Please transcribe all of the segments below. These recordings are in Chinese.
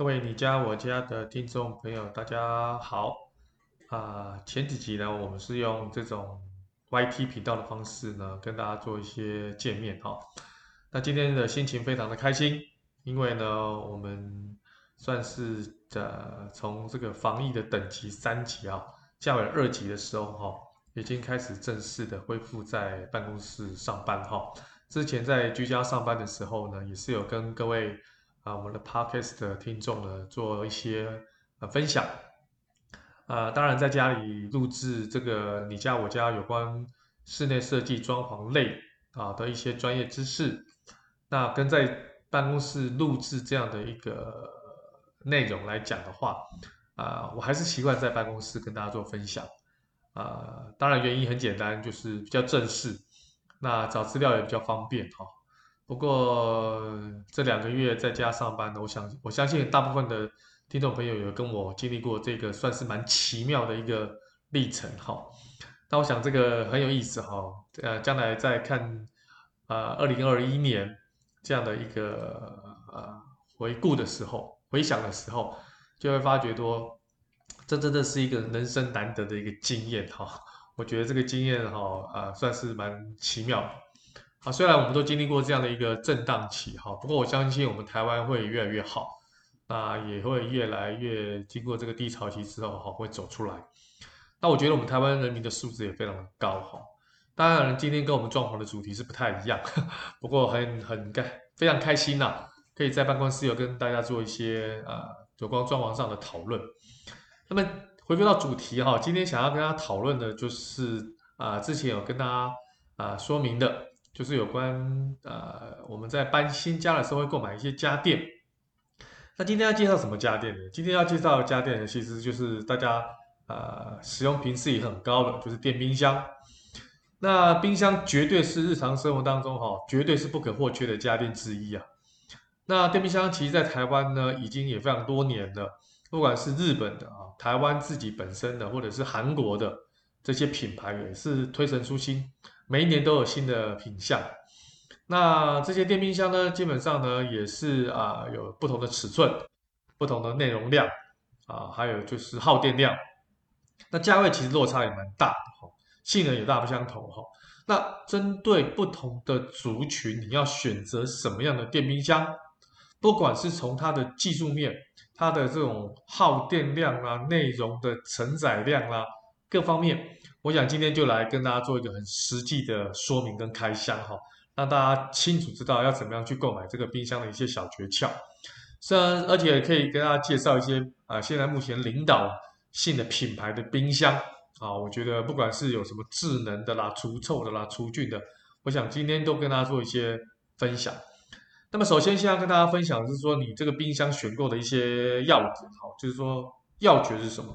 各位你家我家的听众朋友，大家好啊！前几集呢，我们是用这种 YT 频道的方式呢，跟大家做一些见面哈。那今天的心情非常的开心，因为呢，我们算是呃从这个防疫的等级三级啊，降为二级的时候哈，已经开始正式的恢复在办公室上班哈。之前在居家上班的时候呢，也是有跟各位。啊，我们的 Podcast 的听众呢，做一些呃分享。啊，当然在家里录制这个你家我家有关室内设计装潢类啊的一些专业知识，那跟在办公室录制这样的一个内容来讲的话，啊，我还是习惯在办公室跟大家做分享。啊，当然原因很简单，就是比较正式，那找资料也比较方便哈。不过这两个月在家上班，我想我相信大部分的听众朋友有跟我经历过这个算是蛮奇妙的一个历程哈。那我想这个很有意思哈，呃，将来在看啊二零二一年这样的一个呃回顾的时候，回想的时候，就会发觉说，这真的是一个人生难得的一个经验哈。我觉得这个经验哈啊算是蛮奇妙的。啊，虽然我们都经历过这样的一个震荡期哈，不过我相信我们台湾会越来越好，那也会越来越经过这个低潮期之后哈，会走出来。那我觉得我们台湾人民的素质也非常的高哈。当然，今天跟我们装潢的主题是不太一样，不过很很开非常开心呐，可以在办公室有跟大家做一些啊有关装潢上的讨论。那么回归到主题哈，今天想要跟大家讨论的就是啊之前有跟大家啊说明的。就是有关呃，我们在搬新家的时候会购买一些家电。那今天要介绍什么家电呢？今天要介绍的家电呢，其实就是大家呃使用频次也很高的，就是电冰箱。那冰箱绝对是日常生活当中哈、哦，绝对是不可或缺的家电之一啊。那电冰箱其实，在台湾呢，已经也非常多年了，不管是日本的啊，台湾自己本身的，或者是韩国的这些品牌，也是推陈出新。每一年都有新的品项，那这些电冰箱呢，基本上呢也是啊有不同的尺寸、不同的内容量啊，还有就是耗电量，那价位其实落差也蛮大的哈，性能也大不相同哈。那针对不同的族群，你要选择什么样的电冰箱？不管是从它的技术面、它的这种耗电量啊、内容的承载量啊各方面。我想今天就来跟大家做一个很实际的说明跟开箱哈，让大家清楚知道要怎么样去购买这个冰箱的一些小诀窍。虽然而且可以跟大家介绍一些啊，现在目前领导性的品牌的冰箱啊，我觉得不管是有什么智能的啦、除臭的啦、除菌的，我想今天都跟大家做一些分享。那么首先先要跟大家分享的是说，你这个冰箱选购的一些要点哈，就是说要诀是什么？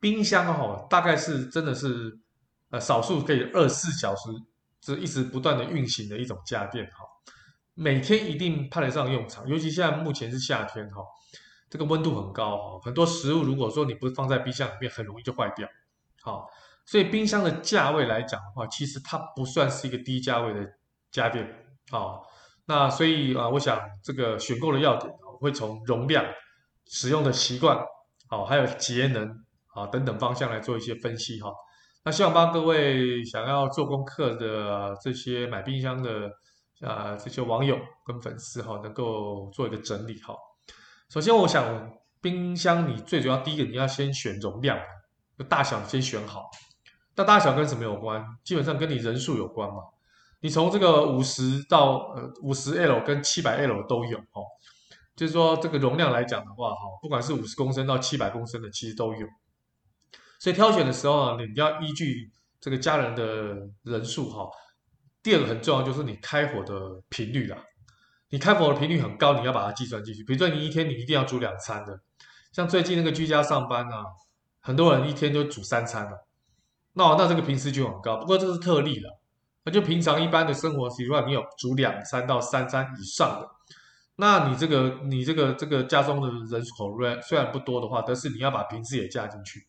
冰箱哦，大概是真的是呃少数可以二十四小时这一直不断的运行的一种家电哈，每天一定派得上用场，尤其现在目前是夏天哈，这个温度很高哈，很多食物如果说你不放在冰箱里面，很容易就坏掉。好，所以冰箱的价位来讲的话，其实它不算是一个低价位的家电。好，那所以啊，我想这个选购的要点会从容量、使用的习惯，好，还有节能。啊，等等方向来做一些分析哈。那希望帮各位想要做功课的这些买冰箱的啊这些网友跟粉丝哈，能够做一个整理哈。首先，我想冰箱你最主要第一个你要先选容量，大小先选好。那大小跟什么有关？基本上跟你人数有关嘛。你从这个五十到呃五十 L 跟七百 L 都有哈。就是说这个容量来讲的话哈，不管是五十公升到七百公升的，其实都有。所以挑选的时候呢，你要依据这个家人的人数哈。第二个很重要就是你开火的频率啦。你开火的频率很高，你要把它计算进去。比如说你一天你一定要煮两餐的，像最近那个居家上班啊，很多人一天就煮三餐了。那那这个频次就很高。不过这是特例了，那就平常一般的生活习惯，你有煮两餐到三餐以上的，那你这个你这个这个家中的人口虽然不多的话，但是你要把频次也加进去。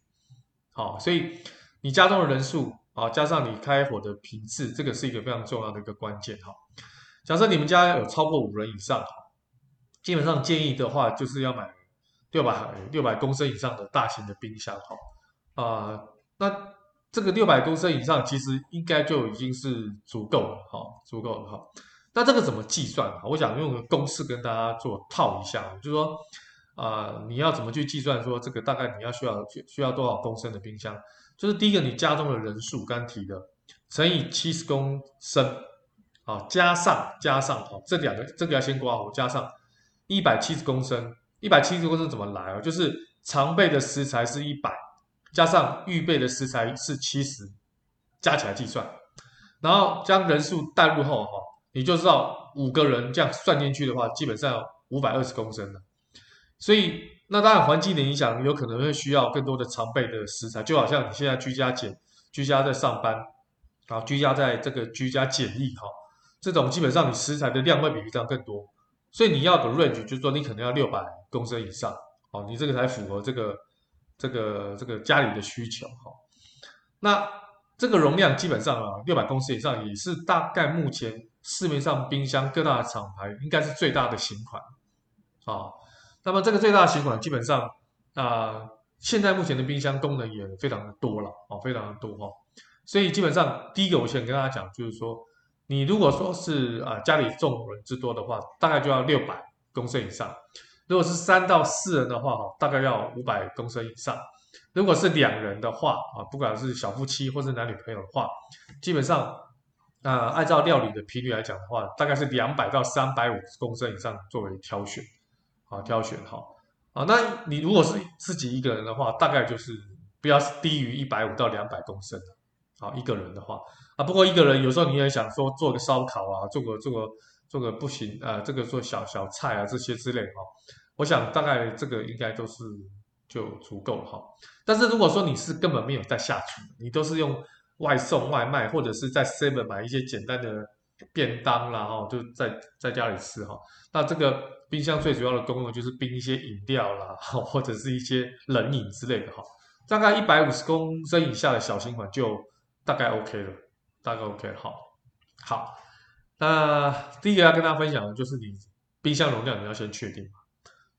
好，所以你家中的人数啊，加上你开火的频次，这个是一个非常重要的一个关键哈。假设你们家有超过五人以上，基本上建议的话就是要买六百六百公升以上的大型的冰箱哈啊，那这个六百公升以上其实应该就已经是足够了哈，足够了哈。那这个怎么计算啊？我想用个公式跟大家做套一下，就是说啊，你要怎么去计算说这个大概你要需要需要多少公升的冰箱？就是第一个你家中的人数刚提的乘以七十公升啊，加上加上哈，这两个这个要先括号加上。一百七十公升，一百七十公升怎么来啊？就是常备的食材是一百，加上预备的食材是七十，加起来计算，然后将人数代入后哈，你就知道五个人这样算进去的话，基本上五百二十公升了。所以那当然环境的影响有可能会需要更多的常备的食材，就好像你现在居家检，居家在上班，啊，居家在这个居家检疫哈，这种基本上你食材的量会比平常更多。所以你要的 range 就是说，你可能要六百公升以上，哦，你这个才符合这个这个这个家里的需求，哈。那这个容量基本上啊，六百公升以上也是大概目前市面上冰箱各大厂牌应该是最大的型款，啊。那么这个最大的型款基本上啊，现在目前的冰箱功能也非常的多了，哦，非常的多哈。所以基本上第一个我先跟大家讲，就是说。你如果说是啊家里众人之多的话，大概就要六百公升以上；如果是三到四人的话，哈，大概要五百公升以上；如果是两人的话，啊，不管是小夫妻或是男女朋友的话，基本上啊按照料理的频率来讲的话，大概是两百到三百五十公升以上作为挑选，啊挑选哈，啊那你如果是自己一个人的话，大概就是不要低于一百五到两百公升，啊一个人的话。啊，不过一个人有时候你也想说做个烧烤啊，做个做个做个不行啊、这个做小小菜啊这些之类哈，我想大概这个应该都是就足够了哈。但是如果说你是根本没有在下厨，你都是用外送外卖或者是在 Seven 买一些简单的便当啦哈，就在在家里吃哈，那这个冰箱最主要的功能就是冰一些饮料啦，或者是一些冷饮之类的哈，大概一百五十公升以下的小型款就大概 OK 了。大概 OK，好，好，那第一个要跟大家分享的就是你冰箱容量你要先确定。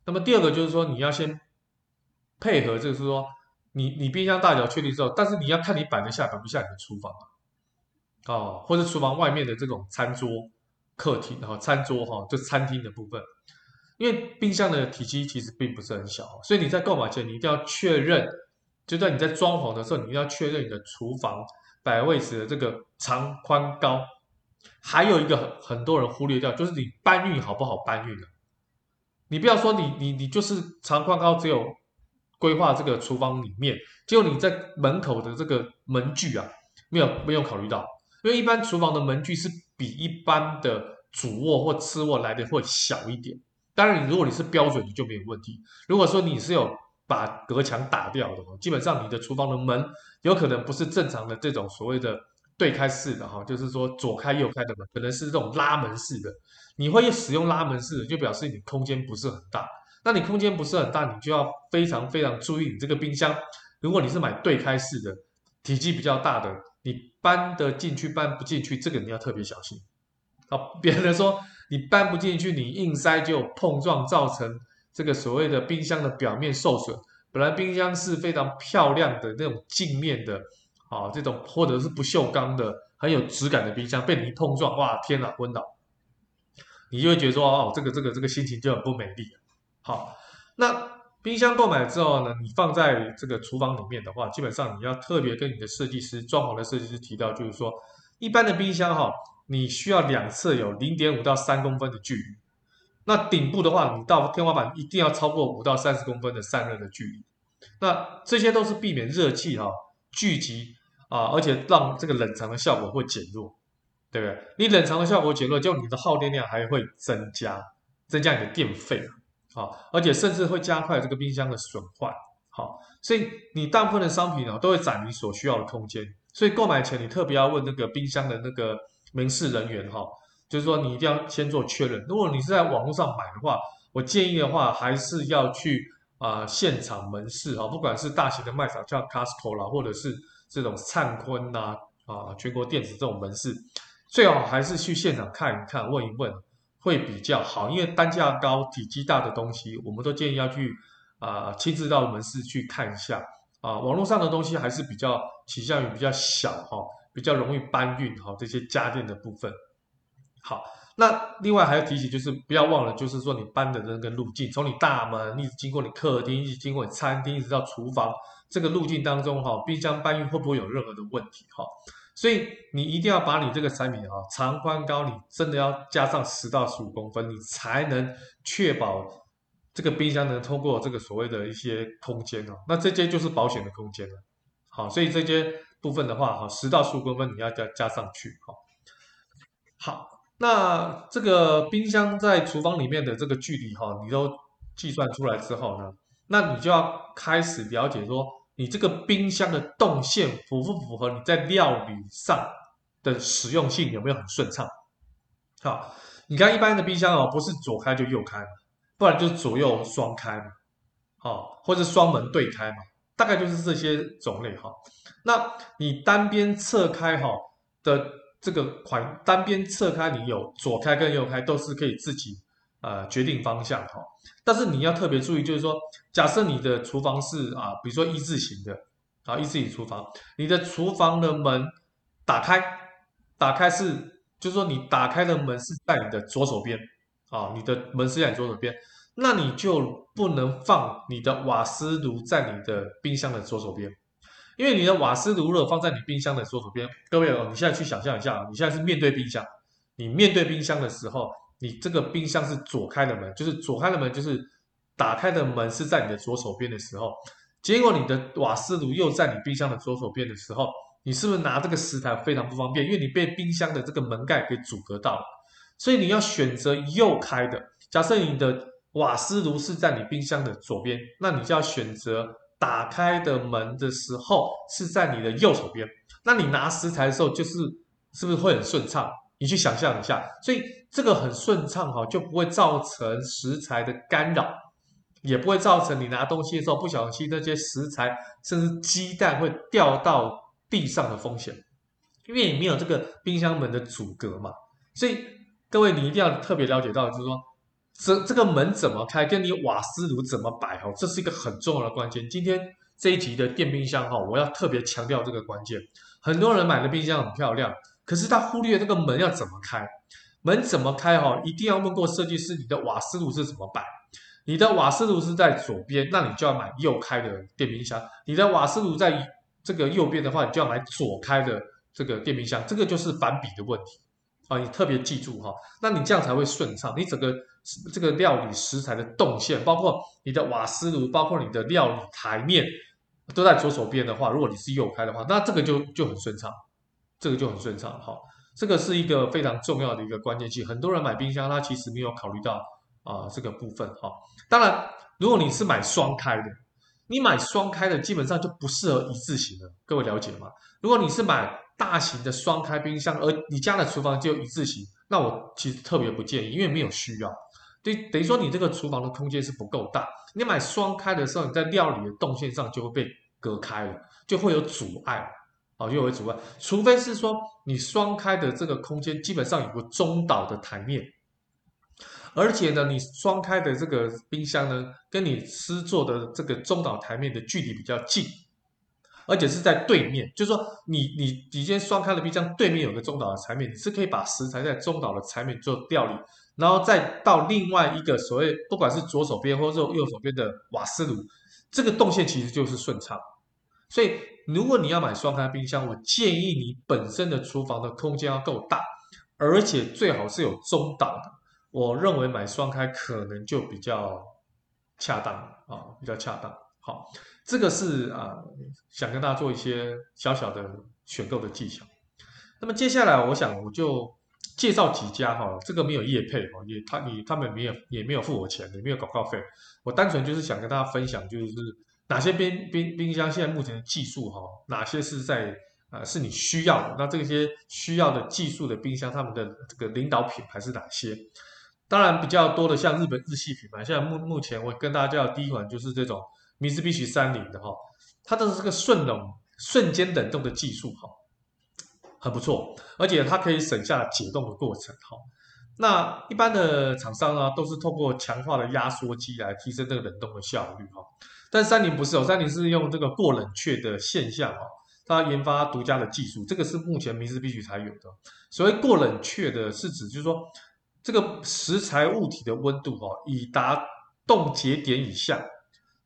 那么第二个就是说你要先配合，就是说你你冰箱大小确定之后，但是你要看你摆得下摆不下你的厨房啊，哦，或者厨房外面的这种餐桌、客厅哈，餐桌哈，就餐厅的部分，因为冰箱的体积其实并不是很小，所以你在购买前你一定要确认，就在你在装潢的时候，你一定要确认你的厨房。摆位置的这个长宽高，还有一个很很多人忽略掉，就是你搬运好不好搬运的。你不要说你你你就是长宽高只有规划这个厨房里面，结果你在门口的这个门距啊，没有没有考虑到，因为一般厨房的门距是比一般的主卧或次卧来的会小一点。当然，你如果你是标准，你就没有问题。如果说你是有把隔墙打掉的，基本上你的厨房的门。有可能不是正常的这种所谓的对开式的哈，就是说左开右开的门，可能是这种拉门式的。你会使用拉门式的，就表示你空间不是很大。那你空间不是很大，你就要非常非常注意你这个冰箱。如果你是买对开式的，体积比较大的，你搬得进去搬不进去，这个你要特别小心。好，别人说你搬不进去，你硬塞就碰撞，造成这个所谓的冰箱的表面受损。本来冰箱是非常漂亮的那种镜面的，啊，这种或者是不锈钢的很有质感的冰箱，被你一碰撞，哇，天哪，昏倒！你就会觉得说，哦，这个这个这个心情就很不美丽。好，那冰箱购买之后呢，你放在这个厨房里面的话，基本上你要特别跟你的设计师、装潢的设计师提到，就是说，一般的冰箱哈，你需要两侧有零点五到三公分的距离。那顶部的话，你到天花板一定要超过五到三十公分的散热的距离。那这些都是避免热气哈聚集啊，而且让这个冷藏的效果会减弱，对不对？你冷藏的效果减弱，就你的耗电量还会增加，增加你的电费啊，而且甚至会加快这个冰箱的损坏。好，所以你大部分的商品啊都会占你所需要的空间，所以购买前你特别要问那个冰箱的那个门市人员哈。就是说，你一定要先做确认。如果你是在网络上买的话，我建议的话，还是要去啊、现场门市哈，不管是大型的卖场，像 Costco 啦，或者是这种灿坤呐啊全国电子这种门市，最好还是去现场看一看，问一问，会比较好，因为单价高、体积大的东西，我们都建议要去啊、亲自到门市去看一下啊、网络上的东西还是比较倾向于比较小哈、比较容易搬运哈、哦、这些家电的部分。好，那另外还要提醒，就是不要忘了，就是说你搬的那个路径，从你大门一直经过你客厅，一直经过你餐厅，一直到厨房，这个路径当中哈，冰箱搬运会不会有任何的问题哈？所以你一定要把你这个产品哈，长宽高你真的要加上十到十五公分，你才能确保这个冰箱能通过这个所谓的一些空间哦。那这些就是保险的空间了。好，所以这些部分的话哈，十到十五公分你要加加上去好。好。那这个冰箱在厨房里面的这个距离哈，你都计算出来之后呢，那你就要开始了解说，你这个冰箱的动线符不符合你在料理上的实用性，有没有很顺畅？好，你看一般的冰箱哦，不是左开就右开，不然就是左右双开嘛，好，或者双门对开嘛，大概就是这些种类哈。那你单边侧开哈的。这个款单边侧开，你有左开跟右开都是可以自己呃决定方向哈。但是你要特别注意，就是说，假设你的厨房是啊，比如说一字形的啊，一字形厨房，你的厨房的门打开，打开是，就是说你打开的门是在你的左手边啊，你的门是在你左手边，那你就不能放你的瓦斯炉在你的冰箱的左手边。因为你的瓦斯炉如果放在你冰箱的左手边，各位哦，你现在去想象一下，你现在是面对冰箱，你面对冰箱的时候，你这个冰箱是左开的门，就是左开的门，就是打开的门是在你的左手边的时候，结果你的瓦斯炉又在你冰箱的左手边的时候，你是不是拿这个食材非常不方便？因为你被冰箱的这个门盖给阻隔到了，所以你要选择右开的。假设你的瓦斯炉是在你冰箱的左边，那你就要选择。打开的门的时候是在你的右手边，那你拿食材的时候就是是不是会很顺畅？你去想象一下，所以这个很顺畅哈，就不会造成食材的干扰，也不会造成你拿东西的时候不小心那些食材甚至鸡蛋会掉到地上的风险，因为你没有这个冰箱门的阻隔嘛。所以各位你一定要特别了解到，就是说。这这个门怎么开，跟你瓦斯炉怎么摆哈，这是一个很重要的关键。今天这一集的电冰箱哈，我要特别强调这个关键。很多人买的冰箱很漂亮，可是他忽略这个门要怎么开。门怎么开哈，一定要问过设计师，你的瓦斯炉是怎么摆？你的瓦斯炉是在左边，那你就要买右开的电冰箱。你的瓦斯炉在这个右边的话，你就要买左开的这个电冰箱。这个就是反比的问题啊，你特别记住哈，那你这样才会顺畅，你整个。这个料理食材的动线，包括你的瓦斯炉，包括你的料理台面，都在左手边的话，如果你是右开的话，那这个就就很顺畅，这个就很顺畅哈。这个是一个非常重要的一个关键期。很多人买冰箱，他其实没有考虑到啊、呃、这个部分哈。当然，如果你是买双开的，你买双开的基本上就不适合一字型的，各位了解吗？如果你是买大型的双开冰箱，而你家的厨房就一字型，那我其实特别不建议，因为没有需要。对，等于说你这个厨房的空间是不够大。你买双开的时候，你在料理的动线上就会被隔开了，就会有阻碍，哦，就会阻碍。除非是说你双开的这个空间基本上有个中岛的台面，而且呢，你双开的这个冰箱呢，跟你吃做的这个中岛台面的距离比较近，而且是在对面，就是说你你你先双开的冰箱对面有个中岛的台面，你是可以把食材在中岛的台面做料理。然后再到另外一个所谓，不管是左手边或者右手边的瓦斯炉，这个动线其实就是顺畅。所以，如果你要买双开冰箱，我建议你本身的厨房的空间要够大，而且最好是有中岛的。我认为买双开可能就比较恰当啊，比较恰当。好，这个是啊，想跟大家做一些小小的选购的技巧。那么接下来，我想我就。介绍几家哈，这个没有业配哈，也他你他们没有也没有付我钱，也没有广告费，我单纯就是想跟大家分享，就是哪些冰冰冰箱现在目前的技术哈，哪些是在啊是你需要的，那这些需要的技术的冰箱，他们的这个领导品牌是哪些？当然比较多的像日本日系品牌，现在目目前我跟大家介绍第一款就是这种 Mitsubishi 三菱的哈，它的这个瞬冷瞬间冷冻的技术哈。很不错，而且它可以省下解冻的过程哈。那一般的厂商啊，都是透过强化的压缩机来提升这个冷冻的效率哈。但三菱不是哦，三菱是用这个过冷却的现象哦，它研发独家的技术，这个是目前 Mitsubishi 才有的。所谓过冷却的是指，就是说这个食材物体的温度哦，已达冻结点以下，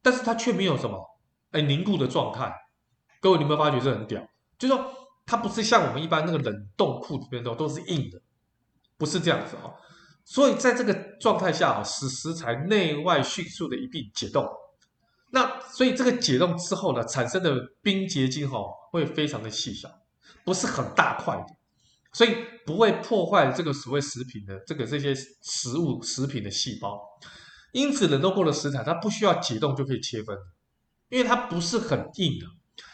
但是它却没有什么哎凝固的状态。各位，你有没有发觉这很屌？就是说它不是像我们一般那个冷冻库里面都都是硬的。不是这样子哦，所以在这个状态下啊，使食材内外迅速的一并解冻。那所以这个解冻之后呢，产生的冰结晶哈会非常的细小，不是很大块的，所以不会破坏这个所谓食品的这个这些食物食品的细胞。因此冷冻过的食材它不需要解冻就可以切分，因为它不是很硬的，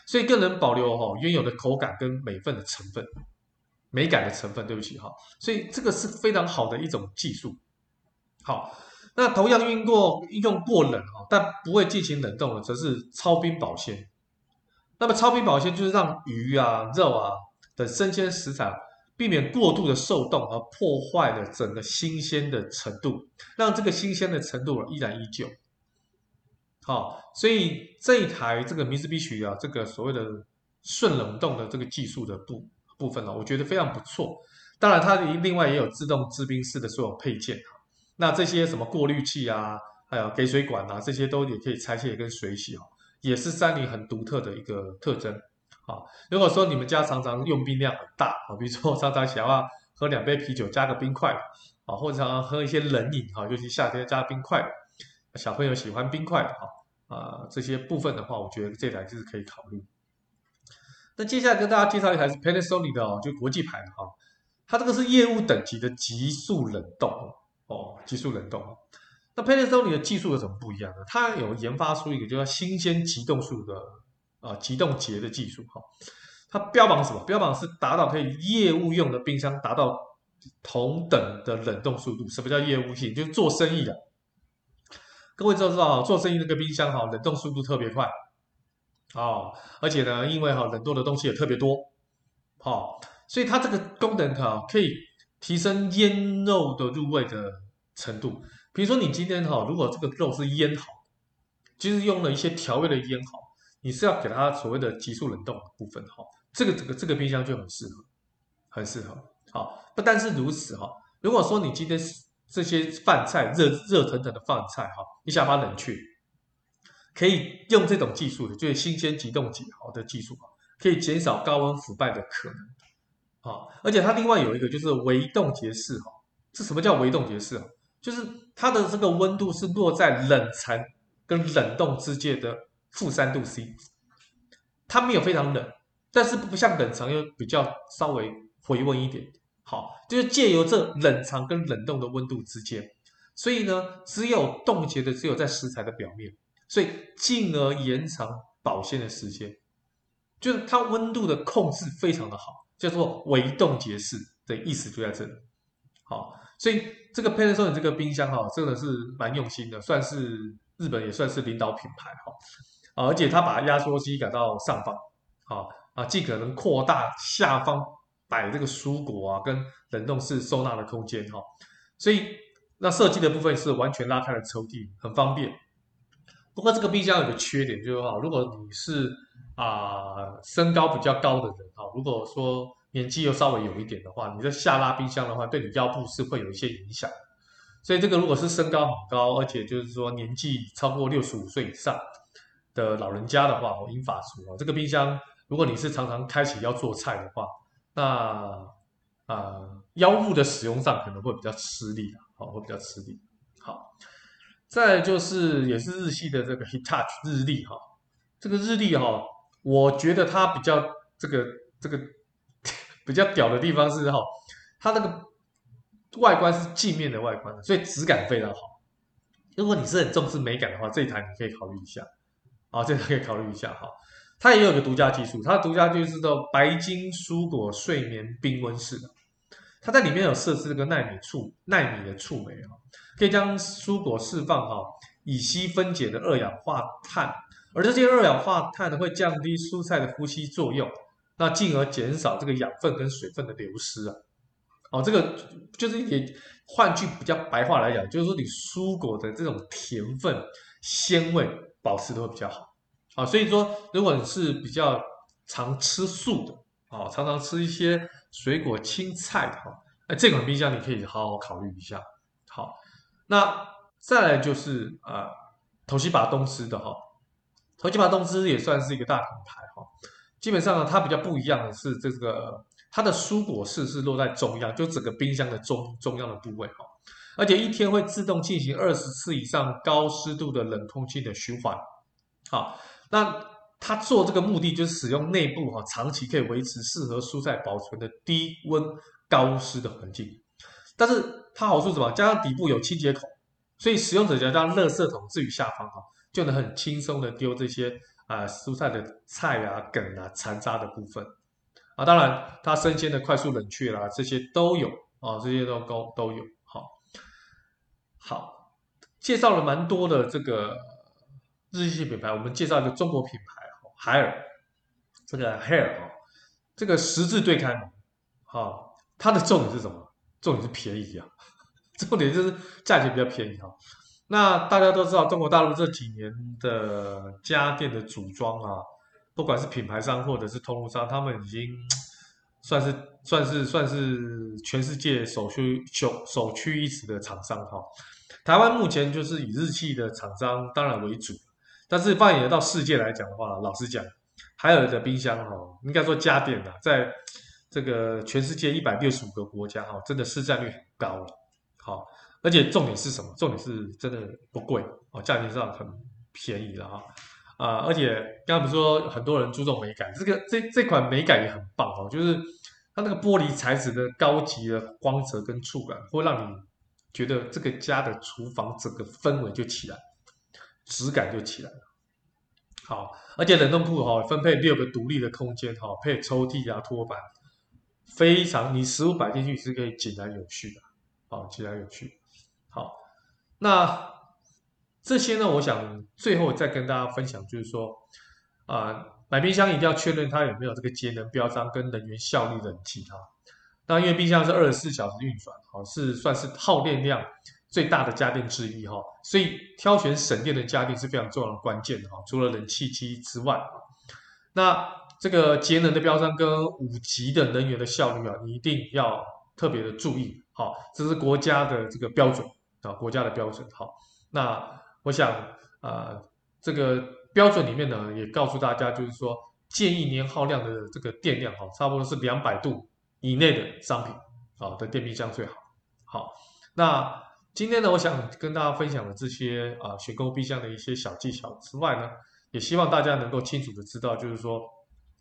所以更能保留哈原有的口感跟美分的成分。美感的成分，对不起哈，所以这个是非常好的一种技术。好，那同样运过用过冷哈，但不会进行冷冻的，则是超冰保鲜。那么超冰保鲜就是让鱼啊、肉啊等生鲜食材避免过度的受冻而破坏了整个新鲜的程度，让这个新鲜的程度依然依旧。好，所以这一台这个 Mitsubishi 啊，这个所谓的顺冷冻的这个技术的部。部分呢，我觉得非常不错。当然，它另外也有自动制冰室的所有配件啊。那这些什么过滤器啊，还有给水管啊，这些都也可以拆卸跟水洗哦，也是三菱很独特的一个特征。啊，如果说你们家常常用冰量很大啊，比如说常常想要喝两杯啤酒加个冰块啊，或者常常喝一些冷饮啊，尤其夏天加冰块，小朋友喜欢冰块的啊，啊这些部分的话，我觉得这台就是可以考虑。那接下来跟大家介绍一台是 Panasonic 的哦，就国际牌的哈，它这个是业务等级的急速冷冻哦，急速冷冻。那 Panasonic 的技术有什么不一样呢？它有研发出一个叫新鲜急冻术的啊急冻结的技术哈，它标榜什么？标榜是达到可以业务用的冰箱达到同等的冷冻速度。什么叫业务性？就是做生意的。各位知道知道，做生意那个冰箱哈，冷冻速度特别快。哦，而且呢，因为哈冷冻的东西也特别多，好、哦，所以它这个功能哈可以提升腌肉的入味的程度。比如说你今天哈，如果这个肉是腌好，就是用了一些调味的腌好，你是要给它所谓的急速冷冻的部分哈，这个这个这个冰箱就很适合，很适合。好，不单是如此哈，如果说你今天这些饭菜热热腾腾的饭菜哈，你想把它冷却。可以用这种技术的，就是新鲜急冻结好的技术可以减少高温腐败的可能，啊，而且它另外有一个就是微冻结式哈，这什么叫微冻结式啊？就是它的这个温度是落在冷藏跟冷冻之间的负三度 C，它没有非常冷，但是不像冷藏又比较稍微回温一点，好，就是借由这冷藏跟冷冻的温度之间，所以呢，只有冻结的只有在食材的表面。所以进而延长保鲜的时间，就是它温度的控制非常的好，叫做微冻结式的意思就在这里。好，所以这个 Panasonic 这个冰箱哈，真的是蛮用心的，算是日本也算是领导品牌哈。而且它把压缩机改到上方，啊啊，尽可能扩大下方摆这个蔬果啊跟冷冻室收纳的空间哈。所以那设计的部分是完全拉开了抽屉，很方便。不过这个冰箱有个缺点，就是哈，如果你是啊、身高比较高的人啊，如果说年纪又稍微有一点的话，你在下拉冰箱的话，对你腰部是会有一些影响。所以这个如果是身高很高，而且就是说年纪超过六十五岁以上的老人家的话，我英法除啊。这个冰箱，如果你是常常开启要做菜的话，那啊、呃、腰部的使用上可能会比较吃力啊，好，会比较吃力。好。再就是也是日系的这个 Hitachi 日历哈，这个日历哈，我觉得它比较这个这个 比较屌的地方是哈，它那个外观是镜面的外观，所以质感非常好。如果你是很重视美感的话，这一台你可以考虑一下啊，这个可以考虑一下哈。它也有个独家技术，它的独家就是叫白金蔬果睡眠冰温室的，它在里面有设置这个奈米触奈米的触酶啊。可以将蔬果释放哈乙烯分解的二氧化碳，而这些二氧化碳呢会降低蔬菜的呼吸作用，那进而减少这个养分跟水分的流失啊。哦，这个就是也换句比较白话来讲，就是说你蔬果的这种甜分、鲜味保持都会比较好。啊，所以说如果你是比较常吃素的，啊，常常吃一些水果、青菜的哈，那这款冰箱你可以好好考虑一下。好，那再来就是啊，头西巴东芝的哈，头西巴东芝也算是一个大品牌哈。基本上呢，它比较不一样的是这个，它的蔬果室是落在中央，就整个冰箱的中中央的部位哈，而且一天会自动进行二十次以上高湿度的冷空气的循环。好，那它做这个目的就是使用内部哈，长期可以维持适合蔬菜保存的低温高湿的环境。但是它好处是什么？加上底部有清洁口，所以使用者只要将垃圾桶置于下方哈，就能很轻松的丢这些。啊，蔬菜的菜啊、梗啊、残渣的部分啊，当然它生鲜的快速冷却啦，这些都有啊，这些都都都有。好，介绍了蛮多的这个日系品牌，我们介绍一个中国品牌哈，海尔，这个海尔啊，这个十字对开门，好，它的重点是什么？重点是便宜啊，重点就是价钱比较便宜哈。那大家都知道，中国大陆这几年的家电的组装啊，不管是品牌商或者是通路商，他们已经 算是算是算是全世界首屈首首屈一指的厂商哈。台湾目前就是以日系的厂商当然为主，但是放眼到世界来讲的话，老实讲，海尔的冰箱哈，应该说家电啊，在这个全世界一百六十五个国家哈，真的市占率很高了，好。而且重点是什么？重点是真的不贵哦，价钱上很便宜了哈啊！而且刚刚不是说很多人注重美感，这个这这款美感也很棒哦，就是它那个玻璃材质的高级的光泽跟触感，会让你觉得这个家的厨房整个氛围就起来，质感就起来了。好，而且冷冻库哈分配六个独立的空间哈，配抽屉啊托盘，非常你食物摆进去是可以井然有序的，好，井然有序。好，那这些呢，我想最后再跟大家分享，就是说，啊、买冰箱一定要确认它有没有这个节能标章跟能源效率的冷气哈。那因为冰箱是二十四小时运转，哈，是算是耗电量最大的家电之一哈，所以挑选省电的家电是非常重要的关键哈。除了冷气机之外，那这个节能的标章跟五级的能源的效率啊，你一定要特别的注意，好，这是国家的这个标准。啊，国家的标准好，那我想、呃，这个标准里面呢，也告诉大家，就是说建议年耗量的这个电量哈，差不多是两百度以内的商品好的电冰箱最好。好，那今天呢，我想跟大家分享的这些啊选购冰箱的一些小技巧之外呢，也希望大家能够清楚的知道，就是说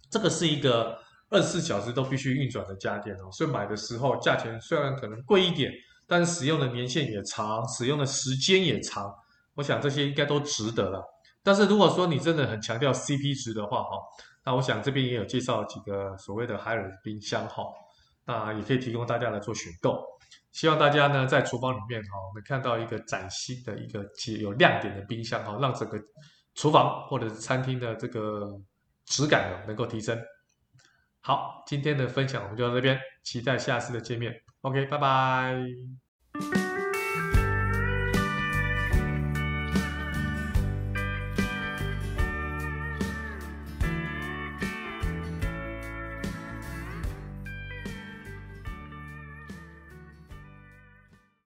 这个是一个二十四小时都必须运转的家电哦，所以买的时候价钱虽然可能贵一点。但是使用的年限也长，使用的时间也长，我想这些应该都值得了。但是如果说你真的很强调 CP 值的话，哈，那我想这边也有介绍几个所谓的海尔冰箱，哈，那也可以提供大家来做选购。希望大家呢在厨房里面，哈，能看到一个崭新的一个有亮点的冰箱，哈，让整个厨房或者是餐厅的这个质感呢能够提升。好，今天的分享我们就到这边，期待下次的见面。OK，拜拜。